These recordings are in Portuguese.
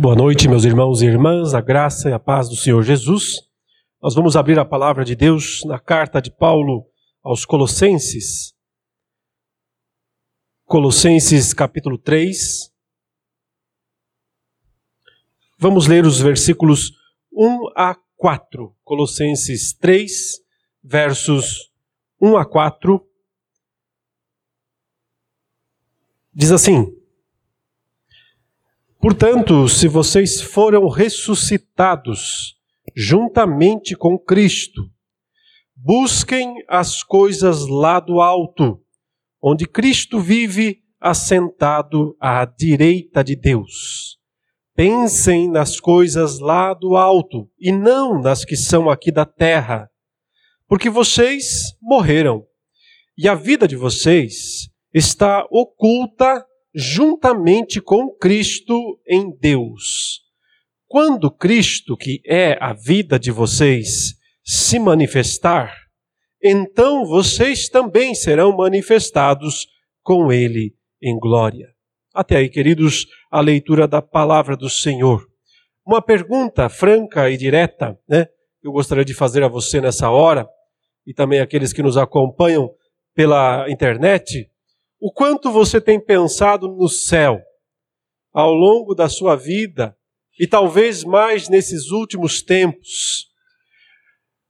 Boa noite, meus irmãos e irmãs, a graça e a paz do Senhor Jesus. Nós vamos abrir a palavra de Deus na carta de Paulo aos Colossenses. Colossenses capítulo 3. Vamos ler os versículos 1 a 4. Colossenses 3, versos 1 a 4. Diz assim: Portanto, se vocês foram ressuscitados juntamente com Cristo, busquem as coisas lá do alto, onde Cristo vive assentado à direita de Deus. Pensem nas coisas lá do alto e não nas que são aqui da terra, porque vocês morreram e a vida de vocês está oculta juntamente com Cristo em Deus. Quando Cristo, que é a vida de vocês, se manifestar, então vocês também serão manifestados com Ele em glória. Até aí, queridos, a leitura da palavra do Senhor. Uma pergunta franca e direta, né? Eu gostaria de fazer a você nessa hora, e também aqueles que nos acompanham pela internet. O quanto você tem pensado no céu ao longo da sua vida e talvez mais nesses últimos tempos?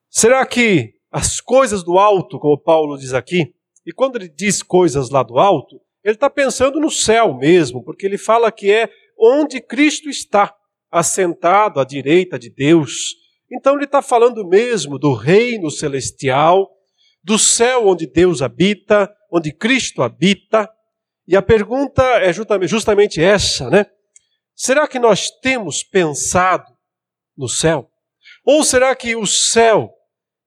Será que as coisas do alto, como Paulo diz aqui, e quando ele diz coisas lá do alto, ele está pensando no céu mesmo, porque ele fala que é onde Cristo está, assentado à direita de Deus. Então ele está falando mesmo do reino celestial, do céu onde Deus habita, onde Cristo habita. E a pergunta é justamente essa, né? Será que nós temos pensado no céu? Ou será que o céu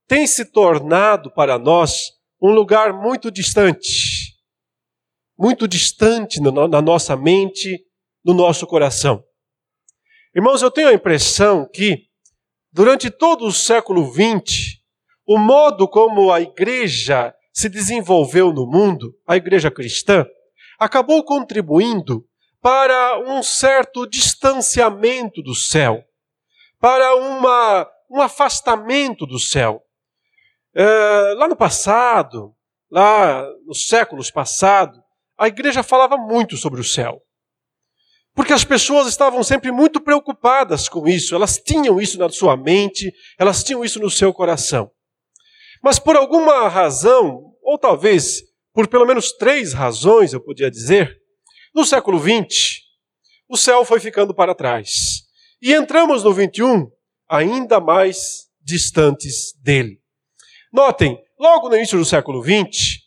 tem se tornado para nós um lugar muito distante? Muito distante na nossa mente, no nosso coração. Irmãos, eu tenho a impressão que, durante todo o século XX, o modo como a igreja se desenvolveu no mundo, a igreja cristã, acabou contribuindo para um certo distanciamento do céu, para uma, um afastamento do céu. É, lá no passado, lá nos séculos passados, a igreja falava muito sobre o céu. Porque as pessoas estavam sempre muito preocupadas com isso, elas tinham isso na sua mente, elas tinham isso no seu coração. Mas por alguma razão, ou talvez por pelo menos três razões, eu podia dizer, no século XX, o céu foi ficando para trás. E entramos no 21 ainda mais distantes dele. Notem, logo no início do século XX,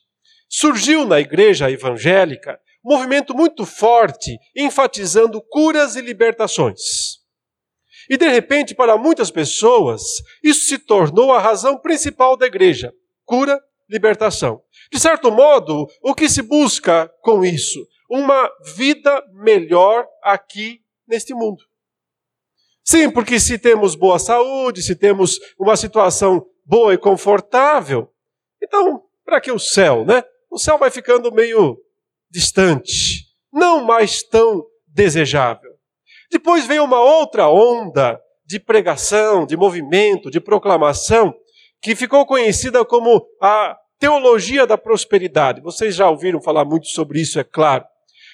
surgiu na igreja evangélica um movimento muito forte enfatizando curas e libertações. E de repente, para muitas pessoas, isso se tornou a razão principal da igreja: cura, libertação. De certo modo, o que se busca com isso? Uma vida melhor aqui neste mundo. Sim, porque se temos boa saúde, se temos uma situação boa e confortável, então, para que o céu, né? O céu vai ficando meio distante, não mais tão desejável. Depois veio uma outra onda de pregação, de movimento, de proclamação, que ficou conhecida como a teologia da prosperidade. Vocês já ouviram falar muito sobre isso, é claro.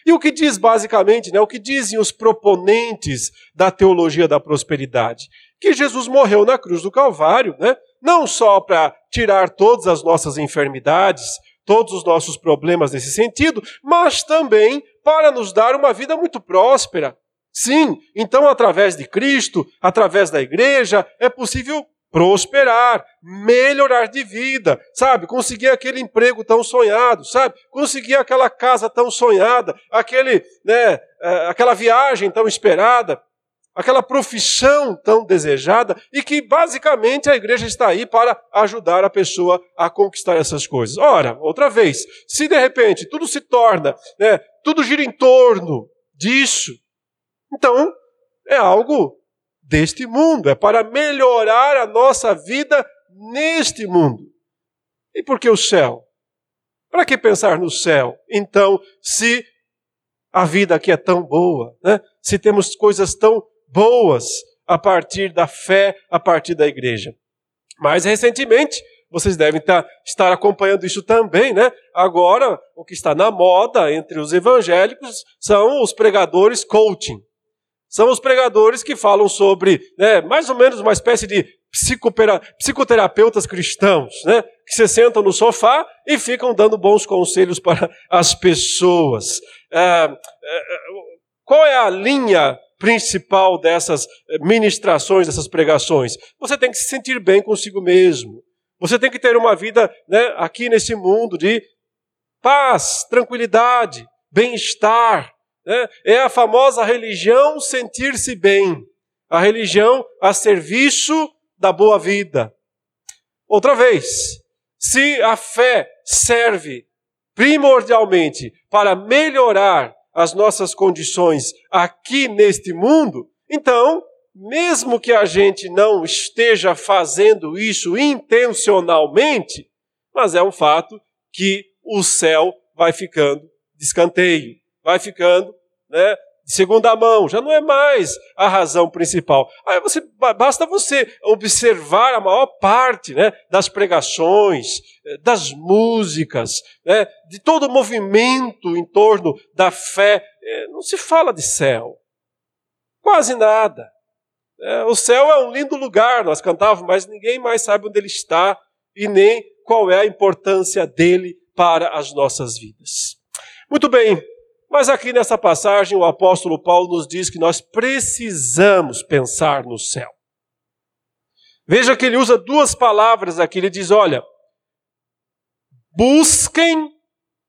E o que diz basicamente, né, o que dizem os proponentes da teologia da prosperidade? Que Jesus morreu na cruz do Calvário, né, não só para tirar todas as nossas enfermidades, todos os nossos problemas nesse sentido, mas também para nos dar uma vida muito próspera, Sim, então através de Cristo, através da igreja, é possível prosperar, melhorar de vida, sabe? Conseguir aquele emprego tão sonhado, sabe? Conseguir aquela casa tão sonhada, aquele, né, é, aquela viagem tão esperada, aquela profissão tão desejada e que basicamente a igreja está aí para ajudar a pessoa a conquistar essas coisas. Ora, outra vez, se de repente tudo se torna, né, tudo gira em torno disso, então, é algo deste mundo, é para melhorar a nossa vida neste mundo. E por que o céu? Para que pensar no céu? Então, se a vida aqui é tão boa, né? se temos coisas tão boas a partir da fé, a partir da igreja. Mais recentemente, vocês devem estar acompanhando isso também, né? Agora, o que está na moda entre os evangélicos são os pregadores coaching. São os pregadores que falam sobre, né, mais ou menos uma espécie de psicoterapeutas cristãos, né, que se sentam no sofá e ficam dando bons conselhos para as pessoas. É, é, é qual é a linha principal dessas ministrações, dessas pregações? Você tem que se sentir bem consigo mesmo. Você tem que ter uma vida né, aqui nesse mundo de paz, tranquilidade, bem-estar. Né? É a famosa religião sentir-se bem. A religião a serviço da boa vida. Outra vez, se a fé serve primordialmente para melhorar as nossas condições aqui neste mundo, então mesmo que a gente não esteja fazendo isso intencionalmente, mas é um fato que o céu vai ficando de escanteio, vai ficando né, de segunda mão, já não é mais a razão principal. Aí você, basta você observar a maior parte né, das pregações, eh, das músicas, né, de todo o movimento em torno da fé. Eh, não se fala de céu, quase nada. É, o céu é um lindo lugar, nós cantávamos, mas ninguém mais sabe onde ele está e nem qual é a importância dele para as nossas vidas. Muito bem, mas aqui nessa passagem o apóstolo Paulo nos diz que nós precisamos pensar no céu. Veja que ele usa duas palavras aqui, ele diz: olha, busquem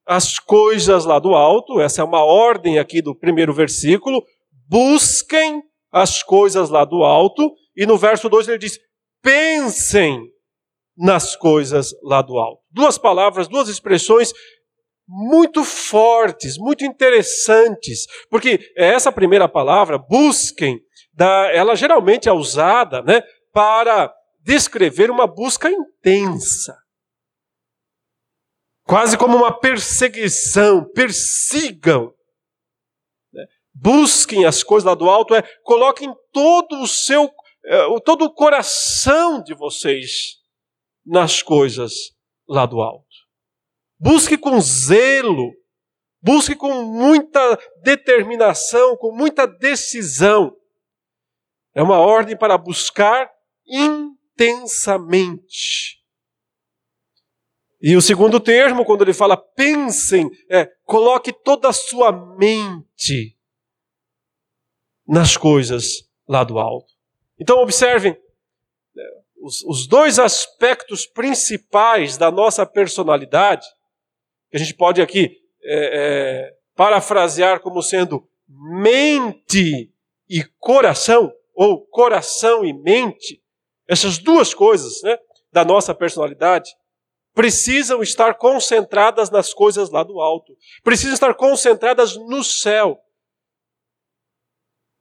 as coisas lá do alto, essa é uma ordem aqui do primeiro versículo, busquem as coisas lá do alto, e no verso 2 ele diz: pensem nas coisas lá do alto. Duas palavras, duas expressões muito fortes, muito interessantes, porque essa primeira palavra, busquem, ela geralmente é usada né, para descrever uma busca intensa. Quase como uma perseguição, persigam busquem as coisas lá do alto, é coloquem todo o seu, é, todo o coração de vocês nas coisas lá do alto. Busque com zelo, busque com muita determinação, com muita decisão. É uma ordem para buscar intensamente. E o segundo termo, quando ele fala pensem, é coloque toda a sua mente nas coisas lá do alto. Então, observem né, os, os dois aspectos principais da nossa personalidade, que a gente pode aqui é, é, parafrasear como sendo mente e coração, ou coração e mente, essas duas coisas né, da nossa personalidade, precisam estar concentradas nas coisas lá do alto, precisam estar concentradas no céu.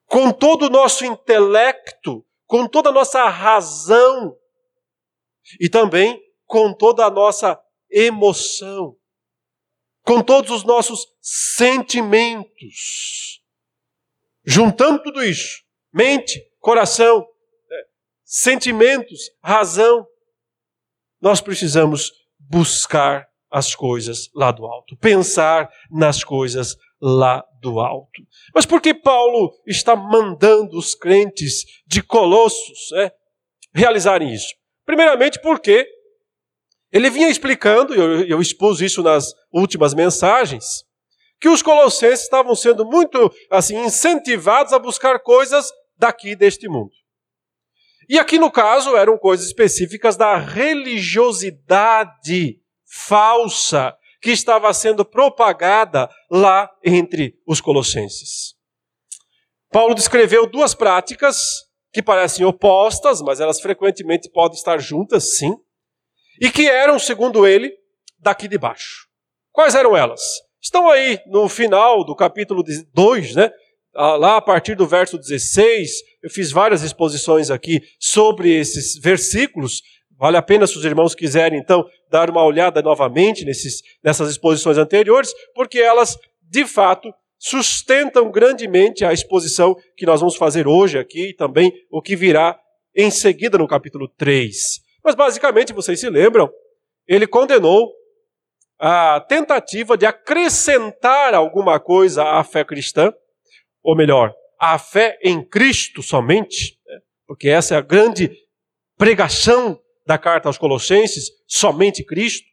Com todo o nosso intelecto, com toda a nossa razão e também com toda a nossa emoção, com todos os nossos sentimentos. Juntando tudo isso, mente, coração, é, sentimentos, razão, nós precisamos buscar as coisas lá do alto, pensar nas coisas lá do alto. Mas por que Paulo está mandando os crentes de Colossos né, realizarem isso? Primeiramente porque ele vinha explicando, eu, eu expus isso nas últimas mensagens, que os colossenses estavam sendo muito assim incentivados a buscar coisas daqui deste mundo. E aqui no caso eram coisas específicas da religiosidade falsa que estava sendo propagada lá entre os colossenses. Paulo descreveu duas práticas que parecem opostas, mas elas frequentemente podem estar juntas, sim, e que eram, segundo ele, daqui de baixo. Quais eram elas? Estão aí no final do capítulo 2, né? Ah, lá a partir do verso 16, eu fiz várias exposições aqui sobre esses versículos, Vale a pena se os irmãos quiserem, então, dar uma olhada novamente nesses, nessas exposições anteriores, porque elas, de fato, sustentam grandemente a exposição que nós vamos fazer hoje aqui e também o que virá em seguida no capítulo 3. Mas basicamente, vocês se lembram, ele condenou a tentativa de acrescentar alguma coisa à fé cristã, ou melhor, à fé em Cristo somente, né? porque essa é a grande pregação da carta aos Colossenses, somente Cristo.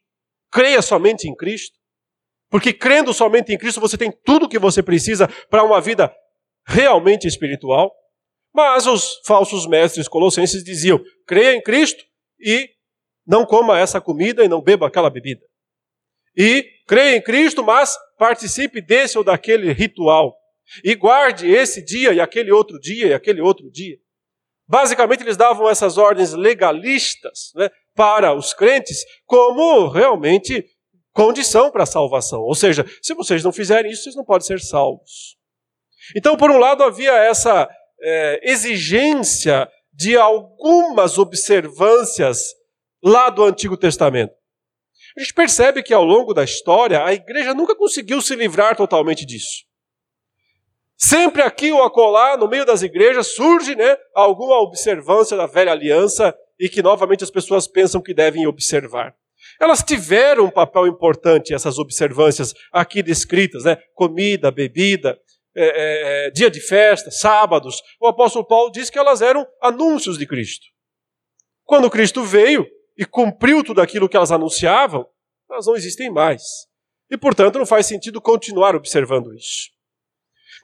Creia somente em Cristo. Porque crendo somente em Cristo, você tem tudo o que você precisa para uma vida realmente espiritual. Mas os falsos mestres colossenses diziam: creia em Cristo e não coma essa comida e não beba aquela bebida. E creia em Cristo, mas participe desse ou daquele ritual. E guarde esse dia e aquele outro dia e aquele outro dia. Basicamente, eles davam essas ordens legalistas né, para os crentes como realmente condição para a salvação. Ou seja, se vocês não fizerem isso, vocês não podem ser salvos. Então, por um lado, havia essa é, exigência de algumas observâncias lá do Antigo Testamento. A gente percebe que ao longo da história a igreja nunca conseguiu se livrar totalmente disso. Sempre aqui ou acolá, no meio das igrejas, surge né, alguma observância da velha aliança e que novamente as pessoas pensam que devem observar. Elas tiveram um papel importante, essas observâncias aqui descritas, né? Comida, bebida, é, é, é, dia de festa, sábados. O apóstolo Paulo diz que elas eram anúncios de Cristo. Quando Cristo veio e cumpriu tudo aquilo que elas anunciavam, elas não existem mais. E, portanto, não faz sentido continuar observando isso.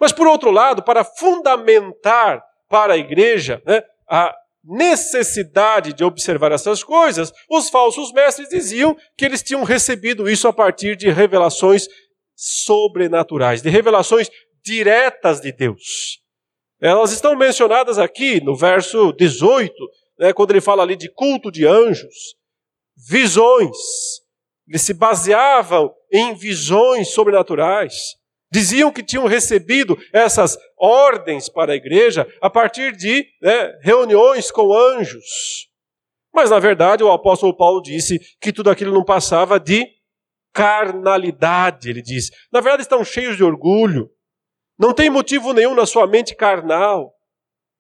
Mas, por outro lado, para fundamentar para a igreja né, a necessidade de observar essas coisas, os falsos mestres diziam que eles tinham recebido isso a partir de revelações sobrenaturais, de revelações diretas de Deus. Elas estão mencionadas aqui no verso 18, né, quando ele fala ali de culto de anjos, visões. Eles se baseavam em visões sobrenaturais. Diziam que tinham recebido essas ordens para a igreja a partir de né, reuniões com anjos. Mas, na verdade, o apóstolo Paulo disse que tudo aquilo não passava de carnalidade, ele diz. Na verdade, estão cheios de orgulho. Não tem motivo nenhum na sua mente carnal.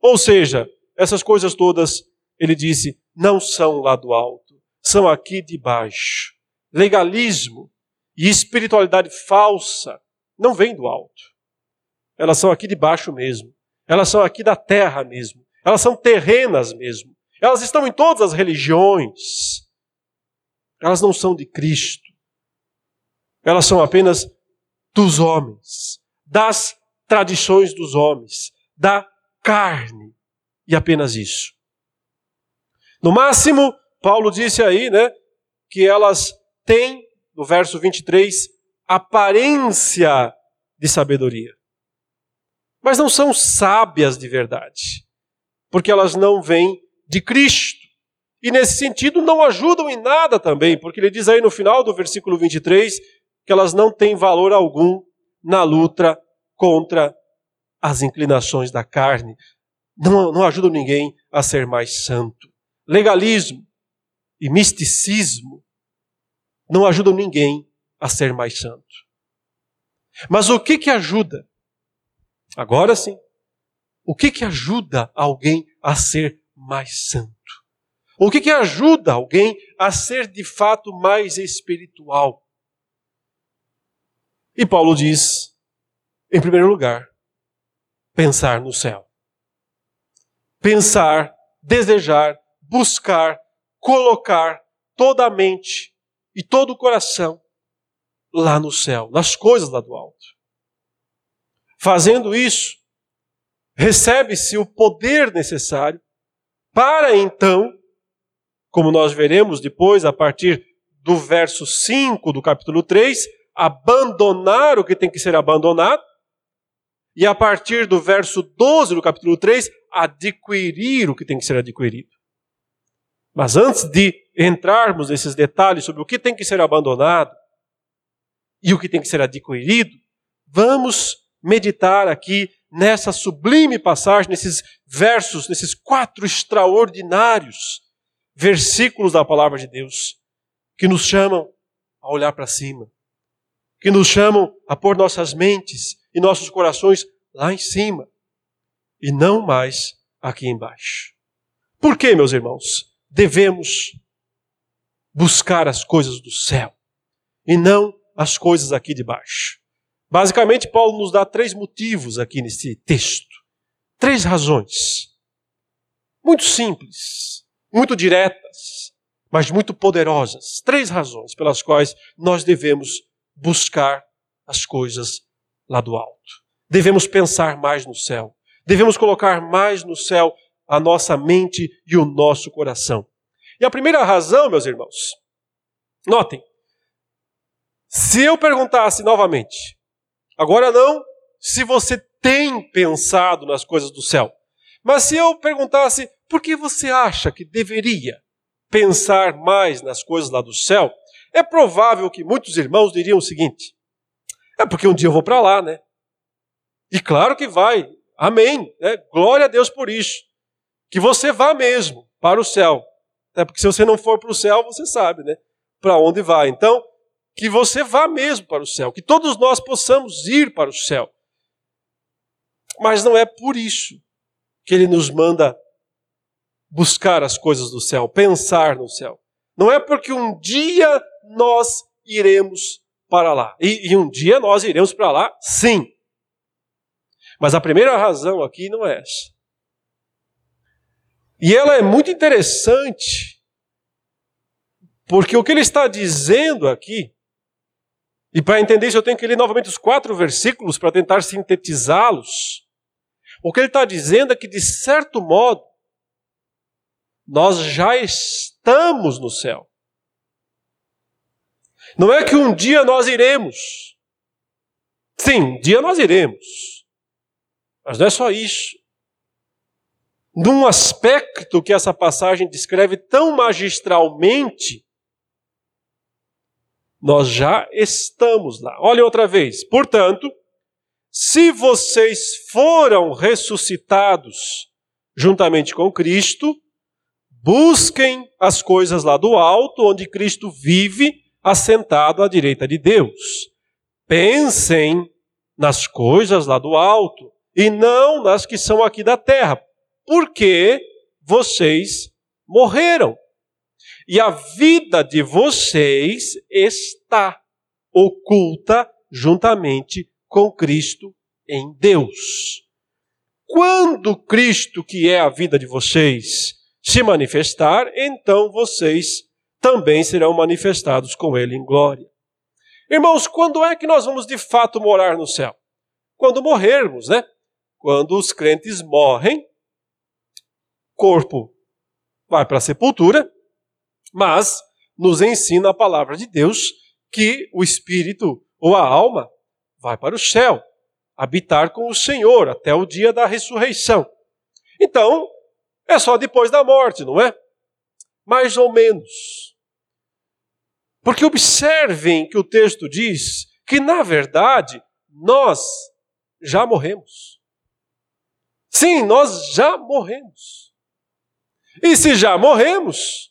Ou seja, essas coisas todas, ele disse, não são lá do alto, são aqui de baixo. Legalismo e espiritualidade falsa não vêm do alto. Elas são aqui de baixo mesmo. Elas são aqui da terra mesmo. Elas são terrenas mesmo. Elas estão em todas as religiões. Elas não são de Cristo. Elas são apenas dos homens, das tradições dos homens, da carne. E apenas isso. No máximo, Paulo disse aí, né, que elas têm, no verso 23, aparência de sabedoria. Mas não são sábias de verdade, porque elas não vêm de Cristo. E nesse sentido não ajudam em nada também, porque ele diz aí no final do versículo 23 que elas não têm valor algum na luta contra as inclinações da carne. Não, não ajudam ninguém a ser mais santo. Legalismo e misticismo não ajudam ninguém a ser mais santo. Mas o que que ajuda? Agora sim. O que que ajuda alguém a ser mais santo? O que que ajuda alguém a ser de fato mais espiritual? E Paulo diz, em primeiro lugar, pensar no céu. Pensar, desejar, buscar, colocar toda a mente e todo o coração lá no céu, nas coisas lá do alto. Fazendo isso, recebe-se o poder necessário para então, como nós veremos depois, a partir do verso 5 do capítulo 3, abandonar o que tem que ser abandonado, e a partir do verso 12 do capítulo 3, adquirir o que tem que ser adquirido. Mas antes de entrarmos nesses detalhes sobre o que tem que ser abandonado, e o que tem que ser adquirido, vamos meditar aqui nessa sublime passagem, nesses versos, nesses quatro extraordinários versículos da palavra de Deus, que nos chamam a olhar para cima, que nos chamam a pôr nossas mentes e nossos corações lá em cima e não mais aqui embaixo. Por que, meus irmãos, devemos buscar as coisas do céu e não as coisas aqui de baixo? Basicamente, Paulo nos dá três motivos aqui nesse texto. Três razões. Muito simples, muito diretas, mas muito poderosas. Três razões pelas quais nós devemos buscar as coisas lá do alto. Devemos pensar mais no céu. Devemos colocar mais no céu a nossa mente e o nosso coração. E a primeira razão, meus irmãos, notem, se eu perguntasse novamente, agora não se você tem pensado nas coisas do céu, mas se eu perguntasse por que você acha que deveria pensar mais nas coisas lá do céu, é provável que muitos irmãos diriam o seguinte: é porque um dia eu vou para lá, né? E claro que vai, amém, né? glória a Deus por isso que você vá mesmo para o céu. É porque se você não for para o céu, você sabe, né? Para onde vai. Então, que você vá mesmo para o céu, que todos nós possamos ir para o céu. Mas não é por isso que ele nos manda buscar as coisas do céu, pensar no céu. Não é porque um dia nós iremos para lá. E, e um dia nós iremos para lá, sim. Mas a primeira razão aqui não é essa. E ela é muito interessante, porque o que ele está dizendo aqui, e para entender isso eu tenho que ler novamente os quatro versículos para tentar sintetizá-los. O que ele está dizendo é que, de certo modo, nós já estamos no céu. Não é que um dia nós iremos. Sim, um dia nós iremos. Mas não é só isso num aspecto que essa passagem descreve tão magistralmente, nós já estamos lá. Olha outra vez. Portanto, se vocês foram ressuscitados juntamente com Cristo, busquem as coisas lá do alto, onde Cristo vive, assentado à direita de Deus. Pensem nas coisas lá do alto e não nas que são aqui da terra porque vocês morreram. E a vida de vocês está oculta juntamente com Cristo em Deus. Quando Cristo, que é a vida de vocês, se manifestar, então vocês também serão manifestados com Ele em glória. Irmãos, quando é que nós vamos de fato morar no céu? Quando morrermos, né? Quando os crentes morrem, corpo vai para a sepultura, mas nos ensina a palavra de Deus que o espírito ou a alma vai para o céu, habitar com o Senhor até o dia da ressurreição. Então, é só depois da morte, não é? Mais ou menos. Porque observem que o texto diz que, na verdade, nós já morremos. Sim, nós já morremos. E se já morremos,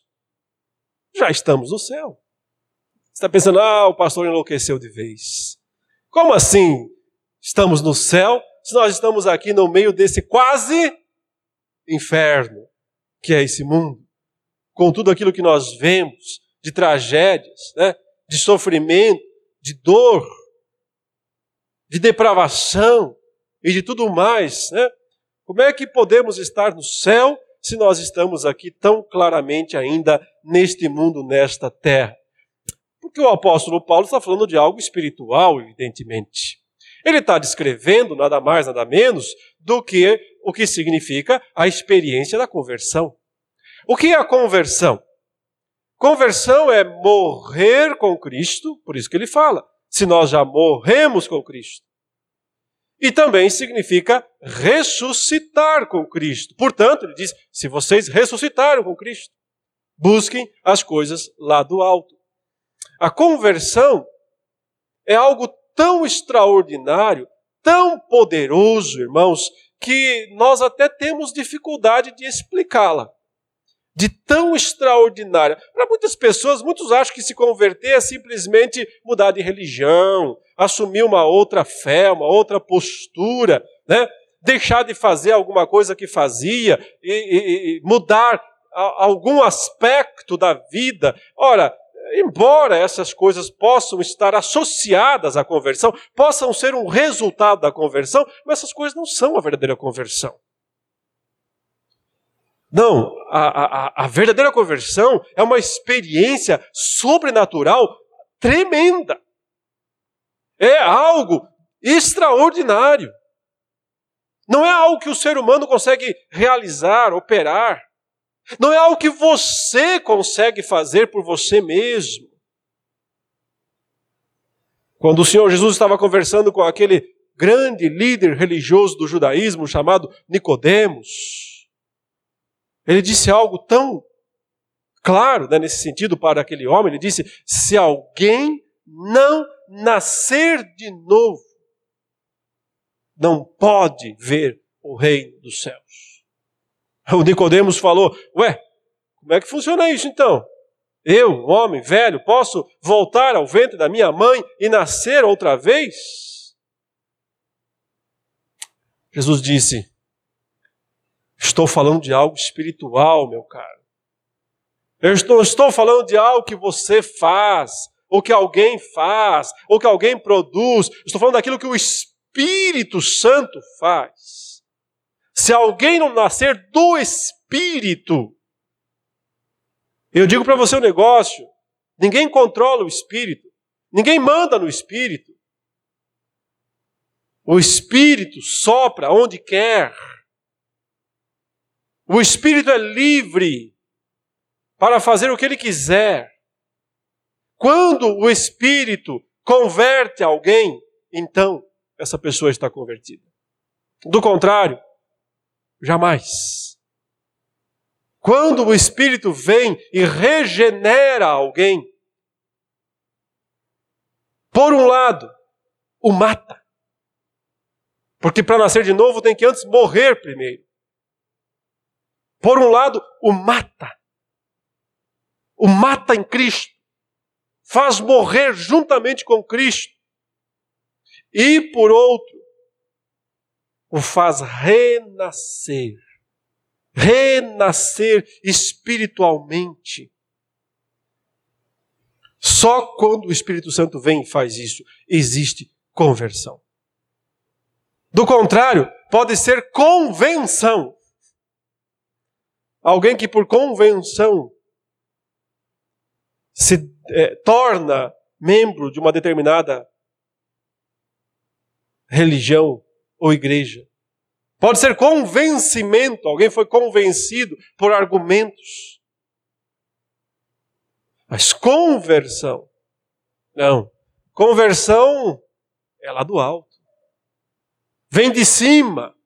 já estamos no céu. Você está pensando, ah, o pastor enlouqueceu de vez. Como assim estamos no céu se nós estamos aqui no meio desse quase inferno que é esse mundo? Com tudo aquilo que nós vemos de tragédias, né? de sofrimento, de dor, de depravação e de tudo mais. Né? Como é que podemos estar no céu se nós estamos aqui tão claramente ainda neste mundo, nesta terra? Porque o apóstolo Paulo está falando de algo espiritual, evidentemente. Ele está descrevendo nada mais, nada menos do que o que significa a experiência da conversão. O que é a conversão? Conversão é morrer com Cristo, por isso que ele fala, se nós já morremos com Cristo e também significa ressuscitar com Cristo. Portanto, ele diz: se vocês ressuscitaram com Cristo, busquem as coisas lá do alto. A conversão é algo tão extraordinário, tão poderoso, irmãos, que nós até temos dificuldade de explicá-la. De tão extraordinária. Para muitas pessoas, muitos acham que se converter é simplesmente mudar de religião, assumir uma outra fé, uma outra postura, né? deixar de fazer alguma coisa que fazia e, e, e mudar a, algum aspecto da vida. Ora, embora essas coisas possam estar associadas à conversão, possam ser um resultado da conversão, mas essas coisas não são a verdadeira conversão. Não, a, a, a verdadeira conversão é uma experiência sobrenatural tremenda. É algo extraordinário. Não é algo que o ser humano consegue realizar, operar. Não é algo que você consegue fazer por você mesmo. Quando o Senhor Jesus estava conversando com aquele grande líder religioso do judaísmo chamado Nicodemos, ele disse algo tão claro né, nesse sentido para aquele homem. Ele disse: se alguém não nascer de novo, não pode ver o reino dos céus. O Nicodemos falou: Ué, como é que funciona isso então? Eu, um homem velho, posso voltar ao ventre da minha mãe e nascer outra vez? Jesus disse: Estou falando de algo espiritual, meu caro. Eu estou, estou falando de algo que você faz, ou que alguém faz, ou que alguém produz. Estou falando daquilo que o Espírito Santo faz. Se alguém não nascer do Espírito, eu digo para você um negócio: ninguém controla o Espírito, ninguém manda no Espírito. O Espírito sopra onde quer. O espírito é livre para fazer o que ele quiser. Quando o espírito converte alguém, então essa pessoa está convertida. Do contrário, jamais. Quando o espírito vem e regenera alguém, por um lado, o mata. Porque para nascer de novo tem que antes morrer primeiro. Por um lado, o mata. O mata em Cristo. Faz morrer juntamente com Cristo. E por outro, o faz renascer. Renascer espiritualmente. Só quando o Espírito Santo vem e faz isso, existe conversão. Do contrário, pode ser convenção. Alguém que por convenção se é, torna membro de uma determinada religião ou igreja. Pode ser convencimento, alguém foi convencido por argumentos. Mas conversão, não. Conversão é lá do alto. Vem de cima.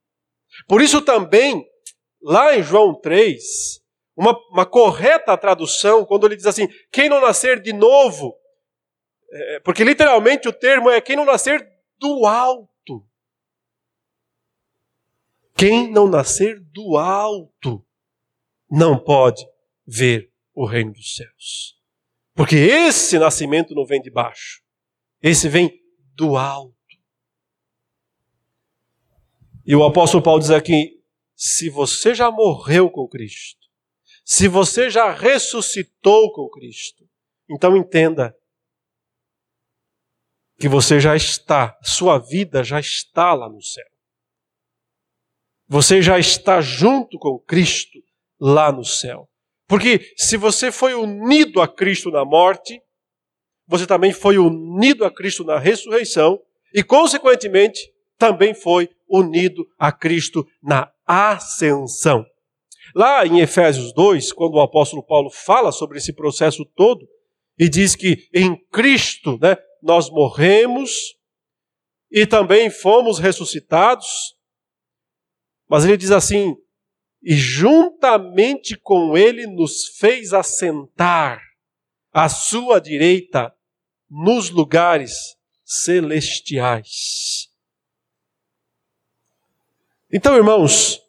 Por isso também lá em João 3, uma, uma correta tradução, quando ele diz assim: quem não nascer de novo, é, porque literalmente o termo é quem não nascer do alto. Quem não nascer do alto não pode ver o reino dos céus. Porque esse nascimento não vem de baixo, esse vem do alto. E o apóstolo Paulo diz aqui: se você já morreu com Cristo, se você já ressuscitou com Cristo, então entenda que você já está, sua vida já está lá no céu. Você já está junto com Cristo lá no céu. Porque se você foi unido a Cristo na morte, você também foi unido a Cristo na ressurreição e, consequentemente, também foi unido a Cristo na ascensão. Lá em Efésios 2, quando o apóstolo Paulo fala sobre esse processo todo, e diz que em Cristo né, nós morremos e também fomos ressuscitados, mas ele diz assim: e juntamente com ele nos fez assentar à sua direita nos lugares celestiais. Então, irmãos,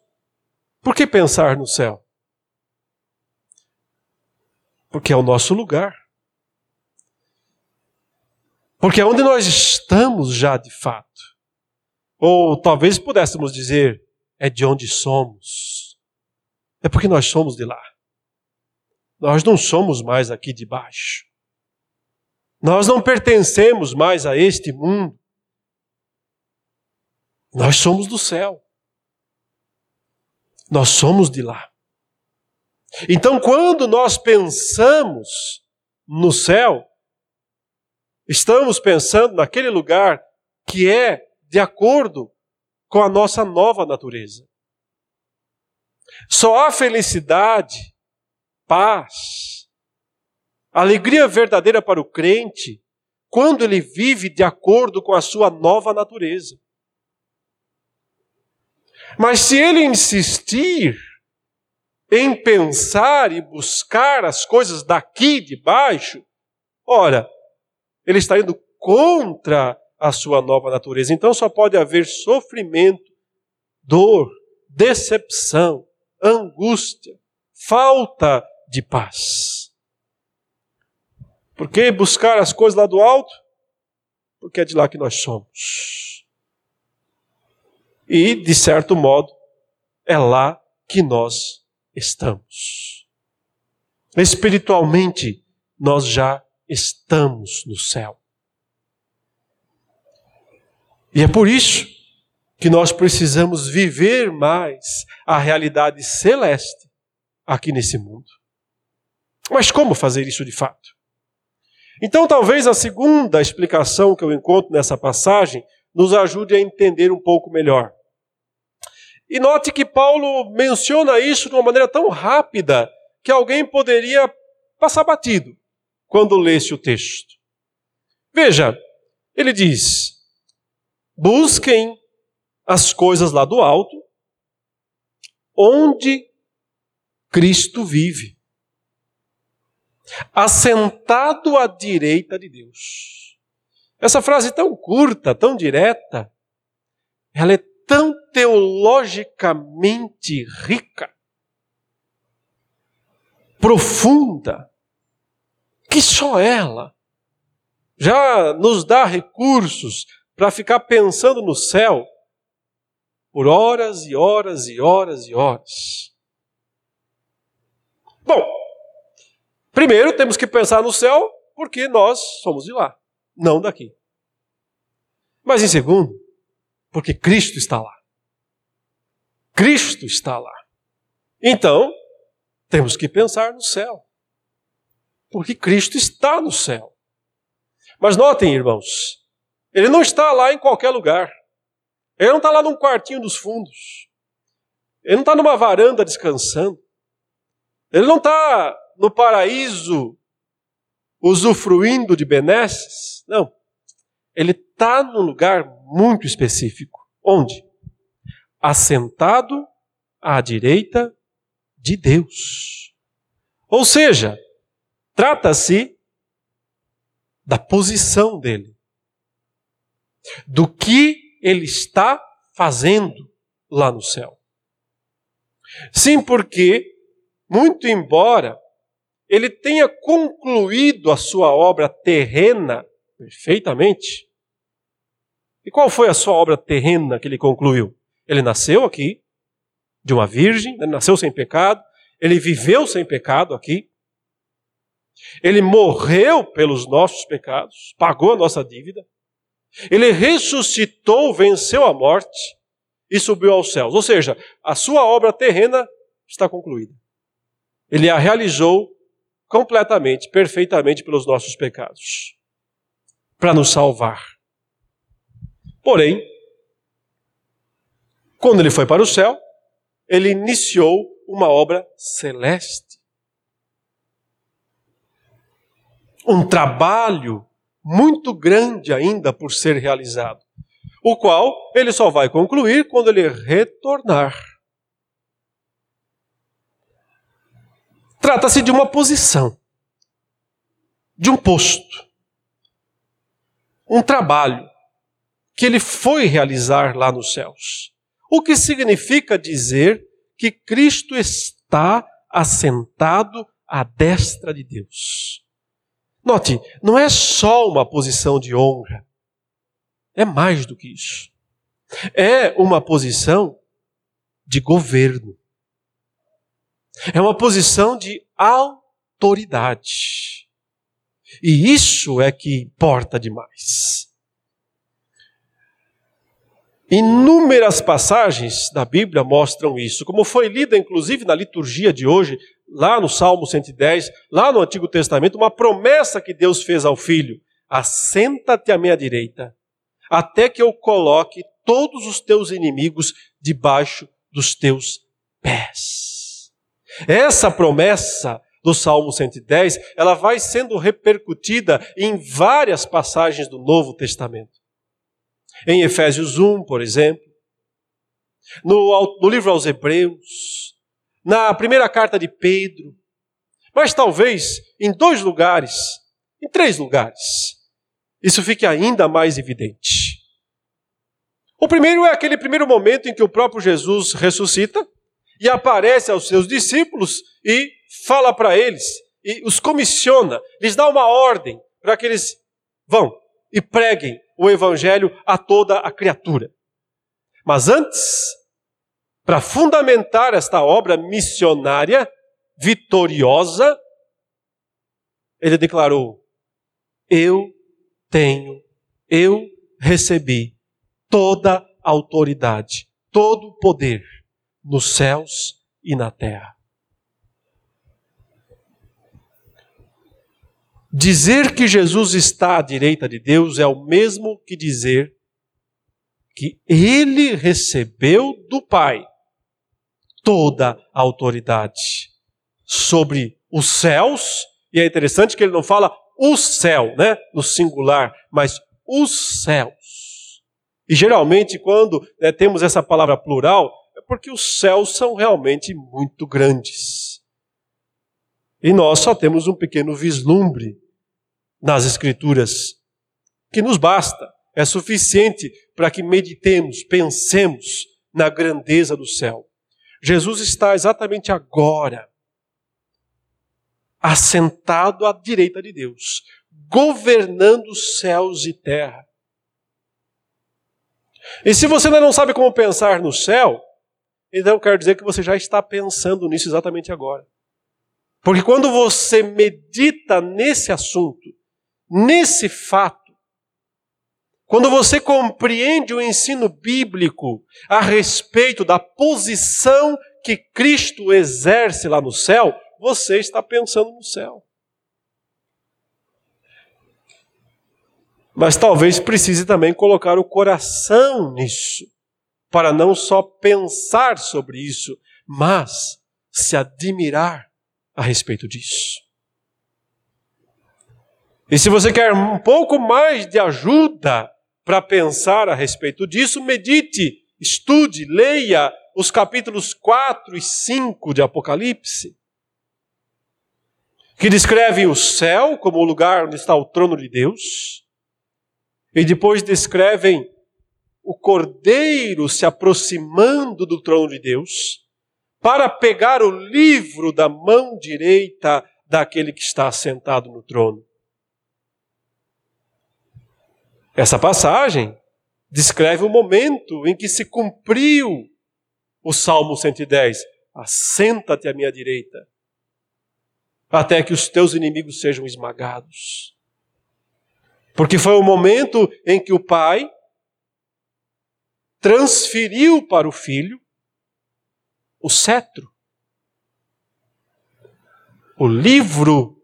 por que pensar no céu? Porque é o nosso lugar. Porque é onde nós estamos já de fato. Ou talvez pudéssemos dizer, é de onde somos. É porque nós somos de lá. Nós não somos mais aqui de baixo. Nós não pertencemos mais a este mundo. Nós somos do céu. Nós somos de lá. Então, quando nós pensamos no céu, estamos pensando naquele lugar que é de acordo com a nossa nova natureza. Só há felicidade, paz, alegria verdadeira para o crente quando ele vive de acordo com a sua nova natureza. Mas se ele insistir em pensar e buscar as coisas daqui de baixo, ora, ele está indo contra a sua nova natureza. Então só pode haver sofrimento, dor, decepção, angústia, falta de paz. Por que buscar as coisas lá do alto? Porque é de lá que nós somos. E, de certo modo, é lá que nós estamos. Espiritualmente, nós já estamos no céu. E é por isso que nós precisamos viver mais a realidade celeste aqui nesse mundo. Mas como fazer isso de fato? Então, talvez a segunda explicação que eu encontro nessa passagem nos ajude a entender um pouco melhor. E note que Paulo menciona isso de uma maneira tão rápida que alguém poderia passar batido quando lesse o texto. Veja, ele diz: busquem as coisas lá do alto, onde Cristo vive, assentado à direita de Deus. Essa frase tão curta, tão direta, ela é tão teologicamente rica, profunda, que só ela já nos dá recursos para ficar pensando no céu por horas e horas e horas e horas. Bom, primeiro temos que pensar no céu porque nós somos de lá, não daqui. Mas em segundo, porque Cristo está lá. Cristo está lá. Então, temos que pensar no céu porque Cristo está no céu. Mas notem, irmãos, ele não está lá em qualquer lugar. Ele não está lá num quartinho dos fundos. Ele não está numa varanda descansando. Ele não está no paraíso usufruindo de benesses. Não. Ele está num lugar muito específico. Onde? Assentado à direita de Deus. Ou seja, Trata-se da posição dele, do que ele está fazendo lá no céu. Sim, porque, muito embora ele tenha concluído a sua obra terrena perfeitamente, e qual foi a sua obra terrena que ele concluiu? Ele nasceu aqui, de uma virgem, ele nasceu sem pecado, ele viveu sem pecado aqui, ele morreu pelos nossos pecados, pagou a nossa dívida. Ele ressuscitou, venceu a morte e subiu aos céus. Ou seja, a sua obra terrena está concluída. Ele a realizou completamente, perfeitamente pelos nossos pecados, para nos salvar. Porém, quando ele foi para o céu, ele iniciou uma obra celeste. um trabalho muito grande ainda por ser realizado, o qual ele só vai concluir quando ele retornar. Trata-se de uma posição, de um posto, um trabalho que ele foi realizar lá nos céus. O que significa dizer que Cristo está assentado à destra de Deus. Note, não é só uma posição de honra, é mais do que isso. É uma posição de governo. É uma posição de autoridade. E isso é que importa demais. Inúmeras passagens da Bíblia mostram isso, como foi lida inclusive na liturgia de hoje, lá no Salmo 110, lá no Antigo Testamento, uma promessa que Deus fez ao filho: Assenta-te à minha direita, até que eu coloque todos os teus inimigos debaixo dos teus pés. Essa promessa do Salmo 110, ela vai sendo repercutida em várias passagens do Novo Testamento em Efésios 1, por exemplo, no, no livro aos Hebreus, na primeira carta de Pedro, mas talvez em dois lugares, em três lugares, isso fique ainda mais evidente. O primeiro é aquele primeiro momento em que o próprio Jesus ressuscita e aparece aos seus discípulos e fala para eles, e os comissiona, lhes dá uma ordem para que eles vão e preguem o evangelho a toda a criatura. Mas antes, para fundamentar esta obra missionária vitoriosa, ele declarou: Eu tenho, eu recebi toda a autoridade, todo o poder nos céus e na terra. Dizer que Jesus está à direita de Deus é o mesmo que dizer que ele recebeu do Pai toda a autoridade sobre os céus, e é interessante que ele não fala o céu, né, no singular, mas os céus. E geralmente, quando né, temos essa palavra plural, é porque os céus são realmente muito grandes. E nós só temos um pequeno vislumbre nas Escrituras, que nos basta, é suficiente para que meditemos, pensemos na grandeza do céu. Jesus está exatamente agora assentado à direita de Deus, governando céus e terra. E se você ainda não sabe como pensar no céu, então quero dizer que você já está pensando nisso exatamente agora. Porque quando você medita nesse assunto, nesse fato, quando você compreende o ensino bíblico a respeito da posição que Cristo exerce lá no céu, você está pensando no céu. Mas talvez precise também colocar o coração nisso, para não só pensar sobre isso, mas se admirar a respeito disso. E se você quer um pouco mais de ajuda para pensar a respeito disso, medite, estude, leia os capítulos 4 e 5 de Apocalipse, que descrevem o céu como o lugar onde está o trono de Deus, e depois descrevem o cordeiro se aproximando do trono de Deus para pegar o livro da mão direita daquele que está sentado no trono. Essa passagem descreve o momento em que se cumpriu o Salmo 110. Assenta-te à minha direita, até que os teus inimigos sejam esmagados. Porque foi o momento em que o pai transferiu para o filho o cetro. O livro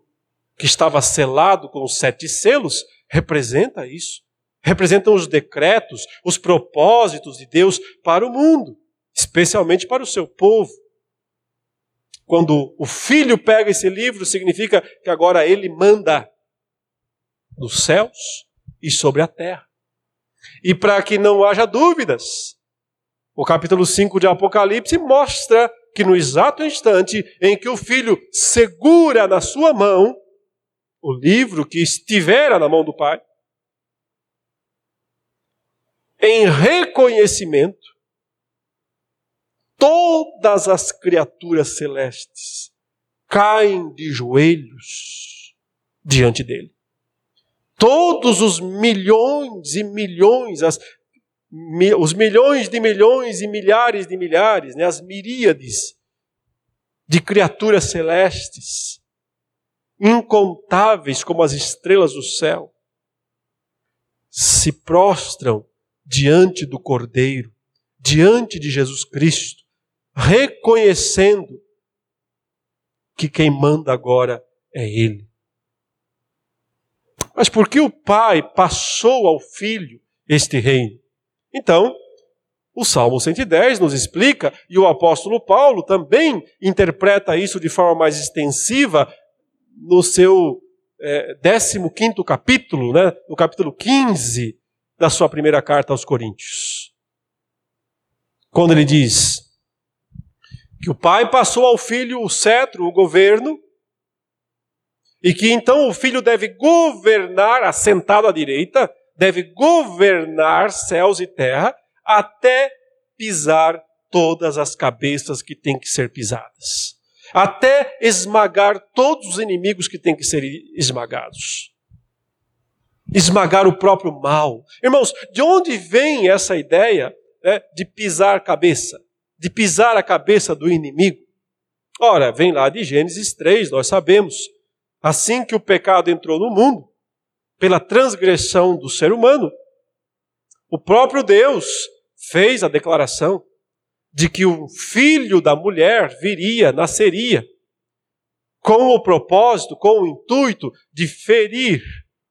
que estava selado com os sete selos representa isso representam os decretos, os propósitos de Deus para o mundo, especialmente para o seu povo. Quando o filho pega esse livro, significa que agora ele manda nos céus e sobre a terra. E para que não haja dúvidas, o capítulo 5 de Apocalipse mostra que no exato instante em que o filho segura na sua mão o livro que estivera na mão do pai, em reconhecimento, todas as criaturas celestes caem de joelhos diante dele. Todos os milhões e milhões, as, os milhões de milhões e milhares de milhares, né, as miríades de criaturas celestes, incontáveis como as estrelas do céu, se prostram diante do Cordeiro, diante de Jesus Cristo, reconhecendo que quem manda agora é Ele. Mas por que o Pai passou ao Filho este reino? Então, o Salmo 110 nos explica, e o apóstolo Paulo também interpreta isso de forma mais extensiva no seu é, 15 capítulo, né, no capítulo 15 da sua primeira carta aos Coríntios. Quando ele diz que o pai passou ao filho o cetro, o governo, e que então o filho deve governar, assentado à direita, deve governar céus e terra, até pisar todas as cabeças que têm que ser pisadas. Até esmagar todos os inimigos que têm que ser esmagados. Esmagar o próprio mal. Irmãos, de onde vem essa ideia né, de pisar cabeça? De pisar a cabeça do inimigo? Ora, vem lá de Gênesis 3, nós sabemos Assim que o pecado entrou no mundo, pela transgressão do ser humano, o próprio Deus fez a declaração de que o filho da mulher viria, nasceria, com o propósito, com o intuito de ferir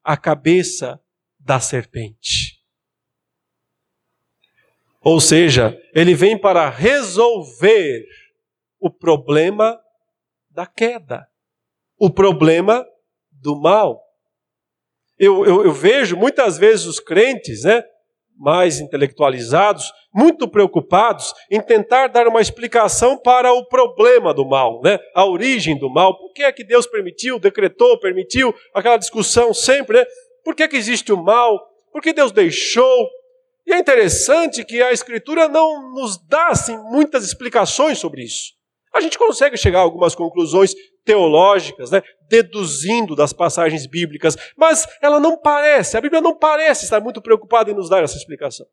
a cabeça da serpente. Ou seja, ele vem para resolver o problema da queda o problema do mal. Eu, eu, eu, vejo muitas vezes os crentes, né, mais intelectualizados, muito preocupados em tentar dar uma explicação para o problema do mal, né, a origem do mal. Por que é que Deus permitiu, decretou, permitiu aquela discussão sempre, né? Por que, é que existe o mal? Por que Deus deixou? E é interessante que a Escritura não nos dá assim, muitas explicações sobre isso. A gente consegue chegar a algumas conclusões teológicas, né, deduzindo das passagens bíblicas, mas ela não parece, a Bíblia não parece estar muito preocupada em nos dar essa explicação.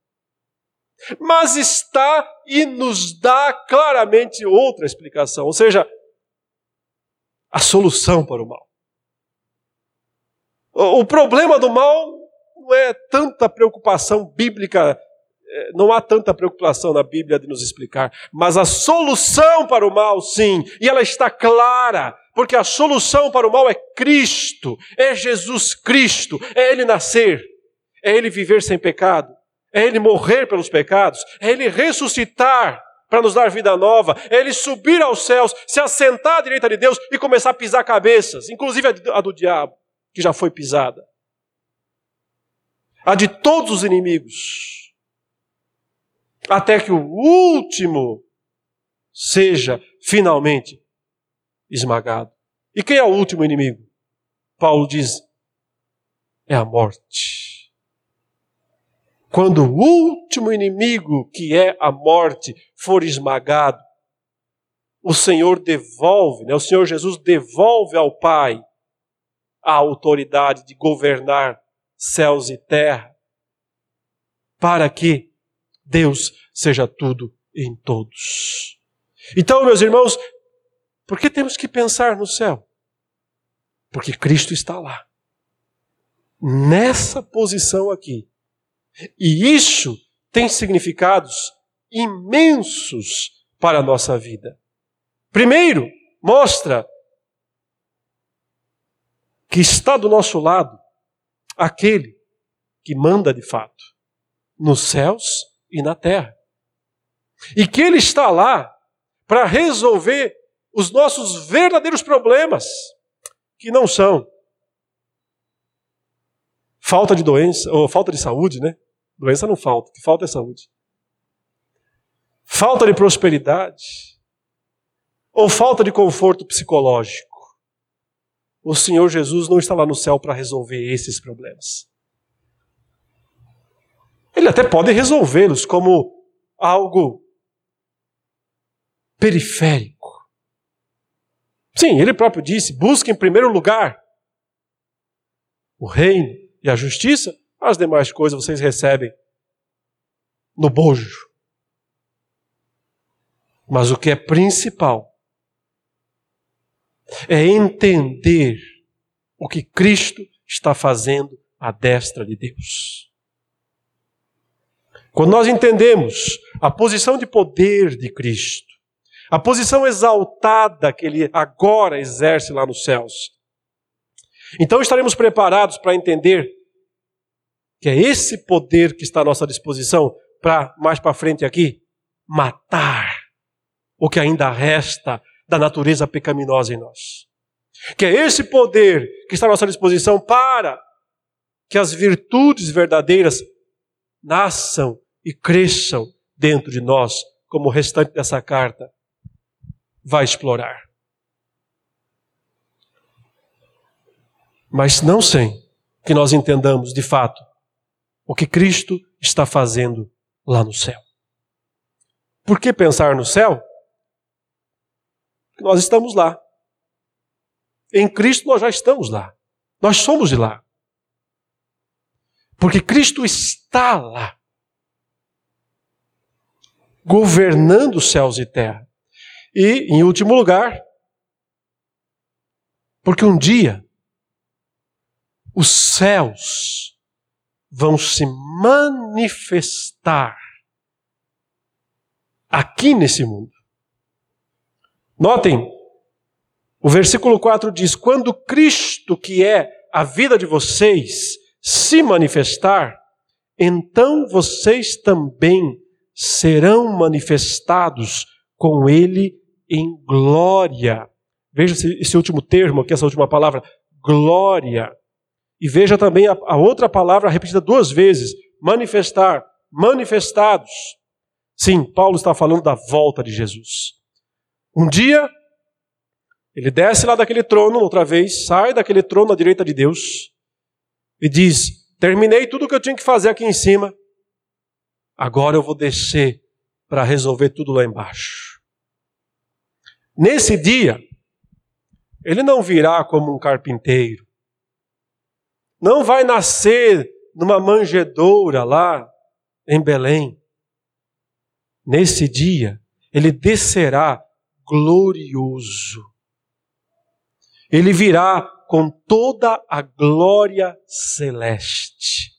Mas está e nos dá claramente outra explicação, ou seja, a solução para o mal. O problema do mal não é tanta preocupação bíblica é, não há tanta preocupação na Bíblia de nos explicar, mas a solução para o mal, sim, e ela está clara, porque a solução para o mal é Cristo, é Jesus Cristo, é Ele nascer, é Ele viver sem pecado, é Ele morrer pelos pecados, é Ele ressuscitar para nos dar vida nova, é Ele subir aos céus, se assentar à direita de Deus e começar a pisar cabeças, inclusive a do diabo, que já foi pisada, a de todos os inimigos. Até que o último seja finalmente esmagado. E quem é o último inimigo? Paulo diz: é a morte. Quando o último inimigo, que é a morte, for esmagado, o Senhor devolve, né? o Senhor Jesus devolve ao Pai a autoridade de governar céus e terra, para que Deus seja tudo em todos. Então, meus irmãos, por que temos que pensar no céu? Porque Cristo está lá, nessa posição aqui. E isso tem significados imensos para a nossa vida. Primeiro, mostra que está do nosso lado aquele que manda de fato, nos céus e na terra. E que Ele está lá para resolver os nossos verdadeiros problemas, que não são falta de doença, ou falta de saúde, né? Doença não falta, o que falta é saúde. Falta de prosperidade, ou falta de conforto psicológico. O Senhor Jesus não está lá no céu para resolver esses problemas. Ele até pode resolvê-los como algo periférico. Sim, ele próprio disse: busque em primeiro lugar o reino e a justiça, as demais coisas vocês recebem no bojo. Mas o que é principal é entender o que Cristo está fazendo à destra de Deus. Quando nós entendemos a posição de poder de Cristo, a posição exaltada que ele agora exerce lá nos céus, então estaremos preparados para entender que é esse poder que está à nossa disposição para mais para frente aqui matar o que ainda resta da natureza pecaminosa em nós. Que é esse poder que está à nossa disposição para que as virtudes verdadeiras nasçam e cresçam dentro de nós, como o restante dessa carta vai explorar. Mas não sem que nós entendamos de fato o que Cristo está fazendo lá no céu. Por que pensar no céu? Porque nós estamos lá. Em Cristo nós já estamos lá. Nós somos de lá. Porque Cristo está lá. Governando céus e terra. E, em último lugar, porque um dia os céus vão se manifestar aqui nesse mundo. Notem, o versículo 4 diz: Quando Cristo, que é a vida de vocês, se manifestar, então vocês também serão manifestados com Ele em glória. Veja esse último termo aqui, essa última palavra, glória. E veja também a, a outra palavra repetida duas vezes: manifestar, manifestados. Sim, Paulo está falando da volta de Jesus. Um dia, ele desce lá daquele trono, outra vez, sai daquele trono à direita de Deus e diz: Terminei tudo o que eu tinha que fazer aqui em cima, agora eu vou descer para resolver tudo lá embaixo. Nesse dia, ele não virá como um carpinteiro, não vai nascer numa manjedoura lá em Belém. Nesse dia, ele descerá glorioso. Ele virá com toda a glória celeste.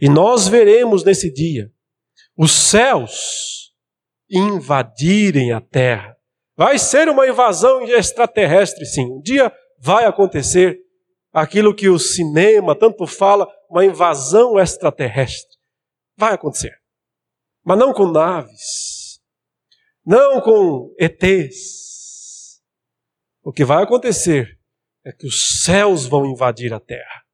E nós veremos nesse dia os céus invadirem a terra. Vai ser uma invasão extraterrestre, sim. Um dia vai acontecer aquilo que o cinema tanto fala, uma invasão extraterrestre. Vai acontecer. Mas não com naves, não com ETs. O que vai acontecer é que os céus vão invadir a terra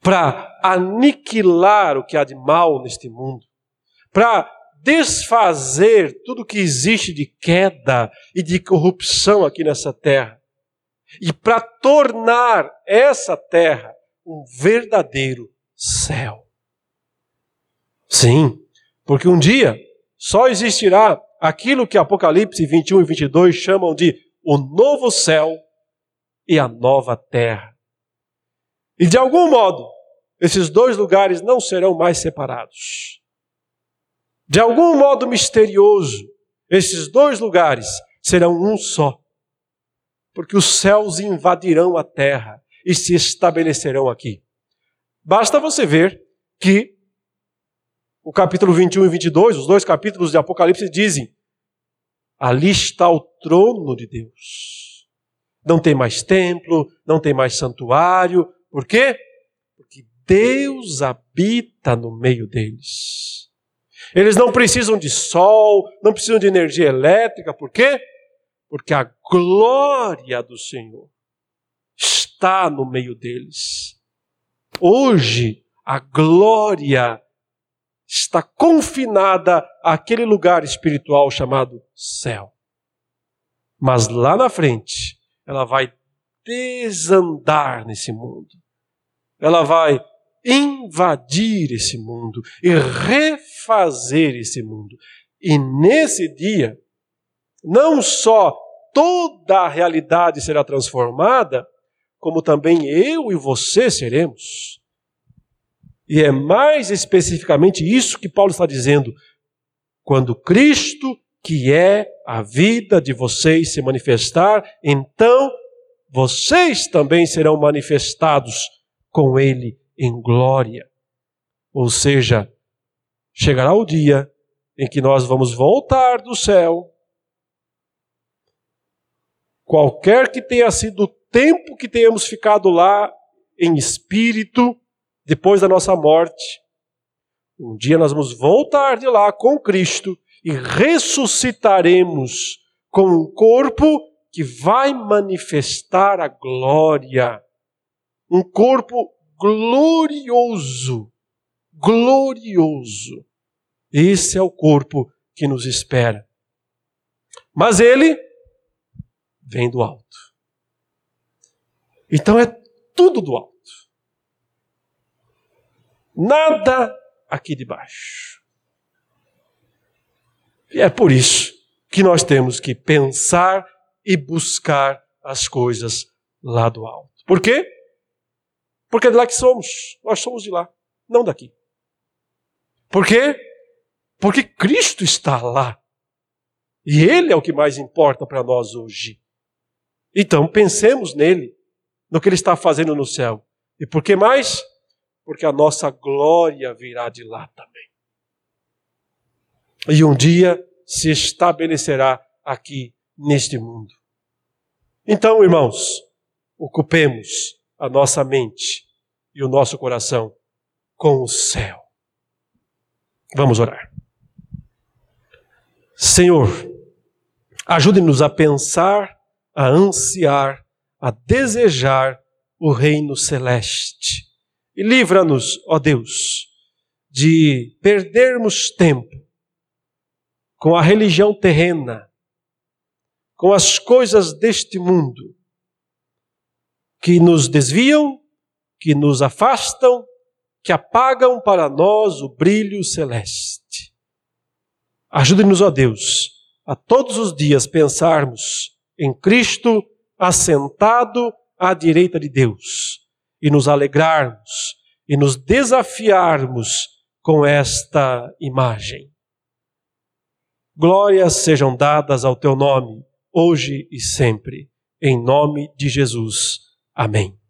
para aniquilar o que há de mal neste mundo, para desfazer tudo que existe de queda e de corrupção aqui nessa terra e para tornar essa terra um verdadeiro céu. Sim, porque um dia só existirá aquilo que Apocalipse 21 e 22 chamam de o novo céu e a nova terra. E de algum modo, esses dois lugares não serão mais separados. De algum modo misterioso, esses dois lugares serão um só porque os céus invadirão a terra e se estabelecerão aqui. Basta você ver que o capítulo 21 e 22, os dois capítulos de Apocalipse dizem: ali está o trono de Deus. Não tem mais templo, não tem mais santuário. Por quê? Porque Deus habita no meio deles. Eles não precisam de sol, não precisam de energia elétrica. Por quê? porque a glória do Senhor está no meio deles. Hoje, a glória está confinada àquele lugar espiritual chamado céu. Mas lá na frente, ela vai desandar nesse mundo. Ela vai invadir esse mundo e refazer esse mundo. E nesse dia, não só toda a realidade será transformada, como também eu e você seremos. E é mais especificamente isso que Paulo está dizendo. Quando Cristo, que é a vida de vocês, se manifestar, então vocês também serão manifestados com Ele em glória. Ou seja, chegará o dia em que nós vamos voltar do céu. Qualquer que tenha sido o tempo que tenhamos ficado lá em espírito, depois da nossa morte, um dia nós vamos voltar de lá com Cristo e ressuscitaremos com um corpo que vai manifestar a glória. Um corpo glorioso. Glorioso. Esse é o corpo que nos espera. Mas ele vem do alto. Então é tudo do alto. Nada aqui de baixo. E é por isso que nós temos que pensar e buscar as coisas lá do alto. Por quê? Porque é de lá que somos. Nós somos de lá, não daqui. Por quê? Porque Cristo está lá. E Ele é o que mais importa para nós hoje. Então pensemos nele, no que Ele está fazendo no céu. E por que mais? Porque a nossa glória virá de lá também. E um dia se estabelecerá aqui neste mundo. Então, irmãos, ocupemos a nossa mente e o nosso coração com o céu. Vamos orar. Senhor, ajude-nos a pensar, a ansiar, a desejar o reino celeste. E livra-nos, ó Deus, de perdermos tempo com a religião terrena, com as coisas deste mundo, que nos desviam, que nos afastam, que apagam para nós o brilho celeste. Ajude-nos, ó Deus, a todos os dias pensarmos em Cristo assentado à direita de Deus e nos alegrarmos e nos desafiarmos com esta imagem. Glórias sejam dadas ao teu nome hoje e sempre. Em nome de Jesus. Amém.